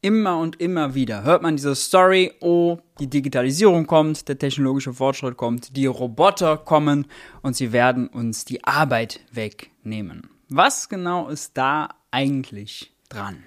Immer und immer wieder hört man diese Story, oh, die Digitalisierung kommt, der technologische Fortschritt kommt, die Roboter kommen und sie werden uns die Arbeit wegnehmen. Was genau ist da eigentlich dran?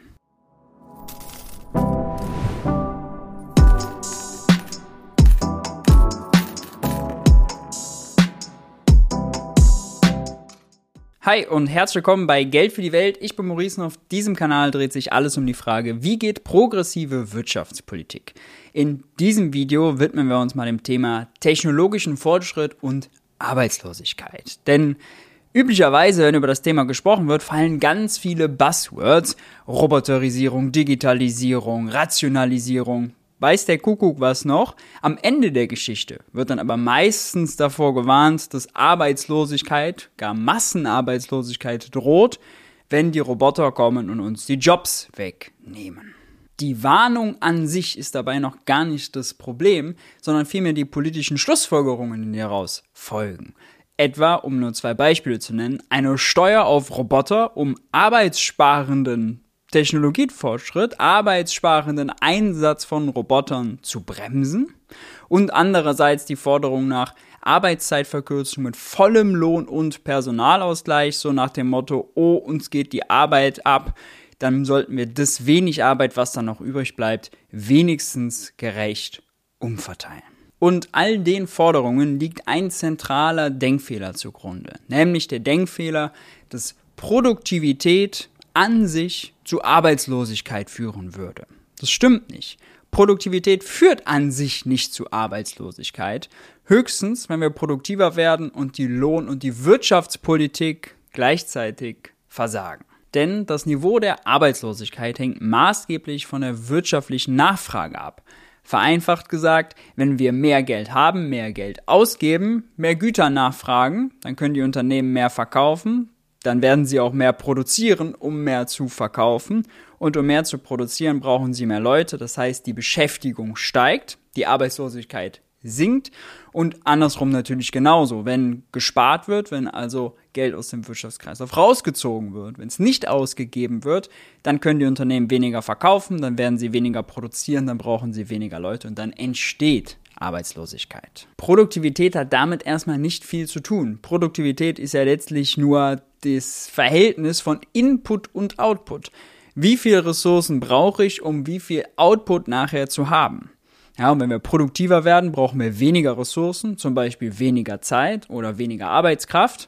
Hi und herzlich willkommen bei Geld für die Welt. Ich bin Maurice und auf diesem Kanal dreht sich alles um die Frage, wie geht progressive Wirtschaftspolitik? In diesem Video widmen wir uns mal dem Thema technologischen Fortschritt und Arbeitslosigkeit. Denn Üblicherweise, wenn über das Thema gesprochen wird, fallen ganz viele Buzzwords. Roboterisierung, Digitalisierung, Rationalisierung weiß der Kuckuck was noch. Am Ende der Geschichte wird dann aber meistens davor gewarnt, dass Arbeitslosigkeit, gar Massenarbeitslosigkeit droht, wenn die Roboter kommen und uns die Jobs wegnehmen. Die Warnung an sich ist dabei noch gar nicht das Problem, sondern vielmehr die politischen Schlussfolgerungen, die daraus folgen. Etwa, um nur zwei Beispiele zu nennen, eine Steuer auf Roboter, um arbeitssparenden Technologiefortschritt, arbeitssparenden Einsatz von Robotern zu bremsen und andererseits die Forderung nach Arbeitszeitverkürzung mit vollem Lohn und Personalausgleich, so nach dem Motto, oh, uns geht die Arbeit ab, dann sollten wir das wenig Arbeit, was dann noch übrig bleibt, wenigstens gerecht umverteilen. Und all den Forderungen liegt ein zentraler Denkfehler zugrunde, nämlich der Denkfehler, dass Produktivität an sich zu Arbeitslosigkeit führen würde. Das stimmt nicht. Produktivität führt an sich nicht zu Arbeitslosigkeit. Höchstens, wenn wir produktiver werden und die Lohn- und die Wirtschaftspolitik gleichzeitig versagen. Denn das Niveau der Arbeitslosigkeit hängt maßgeblich von der wirtschaftlichen Nachfrage ab. Vereinfacht gesagt, wenn wir mehr Geld haben, mehr Geld ausgeben, mehr Güter nachfragen, dann können die Unternehmen mehr verkaufen, dann werden sie auch mehr produzieren, um mehr zu verkaufen. Und um mehr zu produzieren, brauchen sie mehr Leute. Das heißt, die Beschäftigung steigt, die Arbeitslosigkeit sinkt und andersrum natürlich genauso. Wenn gespart wird, wenn also Geld aus dem Wirtschaftskreislauf rausgezogen wird, wenn es nicht ausgegeben wird, dann können die Unternehmen weniger verkaufen, dann werden sie weniger produzieren, dann brauchen sie weniger Leute und dann entsteht Arbeitslosigkeit. Produktivität hat damit erstmal nicht viel zu tun. Produktivität ist ja letztlich nur das Verhältnis von Input und Output. Wie viele Ressourcen brauche ich, um wie viel Output nachher zu haben? Ja, und wenn wir produktiver werden, brauchen wir weniger Ressourcen, zum Beispiel weniger Zeit oder weniger Arbeitskraft,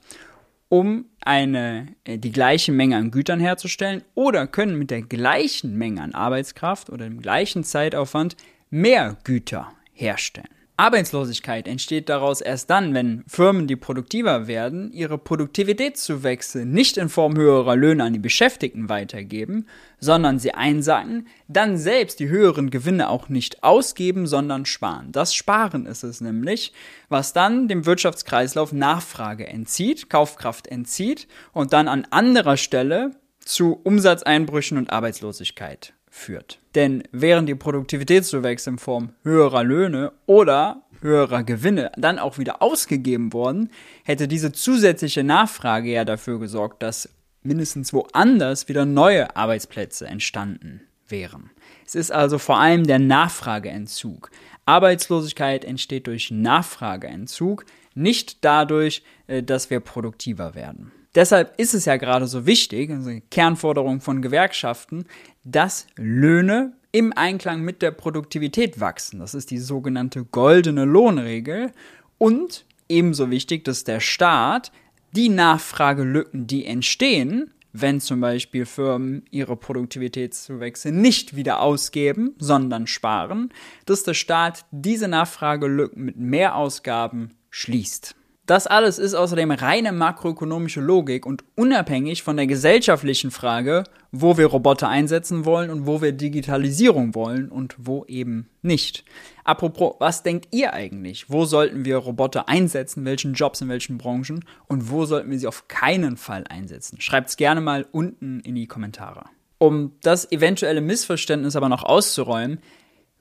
um eine, äh, die gleiche Menge an Gütern herzustellen oder können mit der gleichen Menge an Arbeitskraft oder dem gleichen Zeitaufwand mehr Güter herstellen. Arbeitslosigkeit entsteht daraus erst dann, wenn Firmen, die produktiver werden, ihre Produktivitätszuwächse nicht in Form höherer Löhne an die Beschäftigten weitergeben, sondern sie einsacken, dann selbst die höheren Gewinne auch nicht ausgeben, sondern sparen. Das Sparen ist es nämlich, was dann dem Wirtschaftskreislauf Nachfrage entzieht, Kaufkraft entzieht und dann an anderer Stelle zu Umsatzeinbrüchen und Arbeitslosigkeit führt. Denn während die Produktivitätszuwächse in Form höherer Löhne oder höherer Gewinne dann auch wieder ausgegeben worden, hätte diese zusätzliche Nachfrage ja dafür gesorgt, dass mindestens woanders wieder neue Arbeitsplätze entstanden wären. Es ist also vor allem der Nachfrageentzug. Arbeitslosigkeit entsteht durch Nachfrageentzug, nicht dadurch, äh, dass wir produktiver werden. Deshalb ist es ja gerade so wichtig, also die Kernforderung von Gewerkschaften, dass Löhne im Einklang mit der Produktivität wachsen. Das ist die sogenannte goldene Lohnregel. Und ebenso wichtig, dass der Staat die Nachfragelücken, die entstehen, wenn zum Beispiel Firmen ihre Produktivitätszuwächse nicht wieder ausgeben, sondern sparen, dass der Staat diese Nachfragelücken mit Mehrausgaben schließt. Das alles ist außerdem reine makroökonomische Logik und unabhängig von der gesellschaftlichen Frage, wo wir Roboter einsetzen wollen und wo wir Digitalisierung wollen und wo eben nicht. Apropos, was denkt ihr eigentlich? Wo sollten wir Roboter einsetzen? Welchen Jobs in welchen Branchen? Und wo sollten wir sie auf keinen Fall einsetzen? Schreibt's gerne mal unten in die Kommentare. Um das eventuelle Missverständnis aber noch auszuräumen,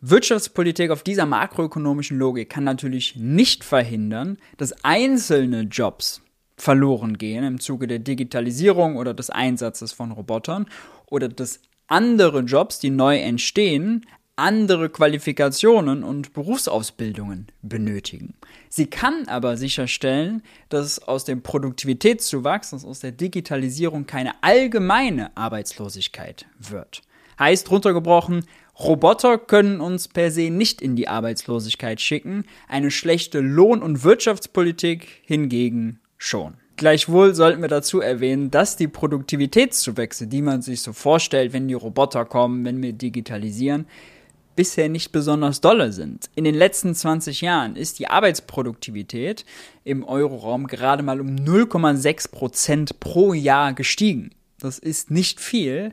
Wirtschaftspolitik auf dieser makroökonomischen Logik kann natürlich nicht verhindern, dass einzelne Jobs verloren gehen im Zuge der Digitalisierung oder des Einsatzes von Robotern oder dass andere Jobs, die neu entstehen, andere Qualifikationen und Berufsausbildungen benötigen. Sie kann aber sicherstellen, dass aus dem Produktivitätszuwachs, dass aus der Digitalisierung keine allgemeine Arbeitslosigkeit wird. Heißt runtergebrochen, Roboter können uns per se nicht in die Arbeitslosigkeit schicken, eine schlechte Lohn- und Wirtschaftspolitik hingegen schon. Gleichwohl sollten wir dazu erwähnen, dass die Produktivitätszuwächse, die man sich so vorstellt, wenn die Roboter kommen, wenn wir digitalisieren, bisher nicht besonders dolle sind. In den letzten 20 Jahren ist die Arbeitsproduktivität im Euroraum gerade mal um 0,6 Prozent pro Jahr gestiegen. Das ist nicht viel.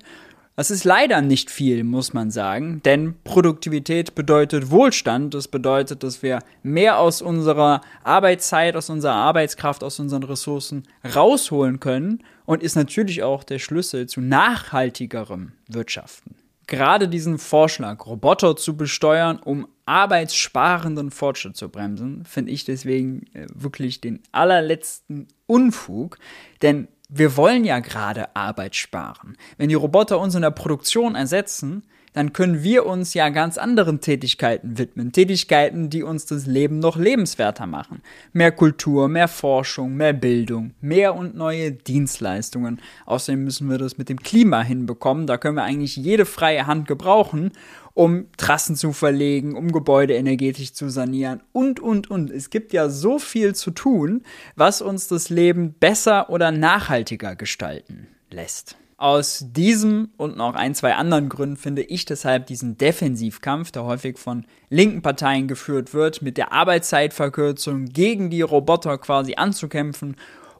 Das ist leider nicht viel, muss man sagen, denn Produktivität bedeutet Wohlstand. Das bedeutet, dass wir mehr aus unserer Arbeitszeit, aus unserer Arbeitskraft, aus unseren Ressourcen rausholen können und ist natürlich auch der Schlüssel zu nachhaltigerem Wirtschaften gerade diesen Vorschlag, Roboter zu besteuern, um arbeitssparenden Fortschritt zu bremsen, finde ich deswegen äh, wirklich den allerletzten Unfug, denn wir wollen ja gerade Arbeit sparen. Wenn die Roboter uns in der Produktion ersetzen, dann können wir uns ja ganz anderen Tätigkeiten widmen. Tätigkeiten, die uns das Leben noch lebenswerter machen. Mehr Kultur, mehr Forschung, mehr Bildung, mehr und neue Dienstleistungen. Außerdem müssen wir das mit dem Klima hinbekommen. Da können wir eigentlich jede freie Hand gebrauchen, um Trassen zu verlegen, um Gebäude energetisch zu sanieren und, und, und. Es gibt ja so viel zu tun, was uns das Leben besser oder nachhaltiger gestalten lässt. Aus diesem und noch ein, zwei anderen Gründen finde ich deshalb diesen Defensivkampf, der häufig von linken Parteien geführt wird, mit der Arbeitszeitverkürzung gegen die Roboter quasi anzukämpfen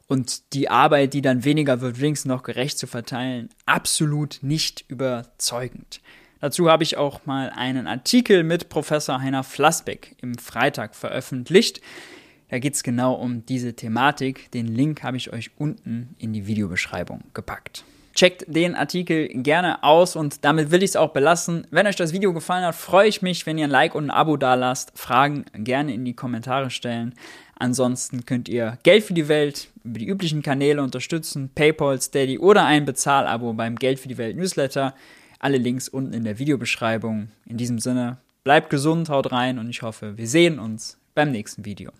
und die Arbeit, die dann weniger wird, wenigstens noch gerecht zu verteilen, absolut nicht überzeugend. Dazu habe ich auch mal einen Artikel mit Professor Heiner Flassbeck im Freitag veröffentlicht. Da geht es genau um diese Thematik. Den Link habe ich euch unten in die Videobeschreibung gepackt. Checkt den Artikel gerne aus und damit will ich es auch belassen. Wenn euch das Video gefallen hat, freue ich mich, wenn ihr ein Like und ein Abo da lasst. Fragen gerne in die Kommentare stellen. Ansonsten könnt ihr Geld für die Welt über die üblichen Kanäle unterstützen, PayPal, Steady oder ein Bezahlabo beim Geld für die Welt Newsletter. Alle Links unten in der Videobeschreibung. In diesem Sinne, bleibt gesund, haut rein und ich hoffe, wir sehen uns beim nächsten Video.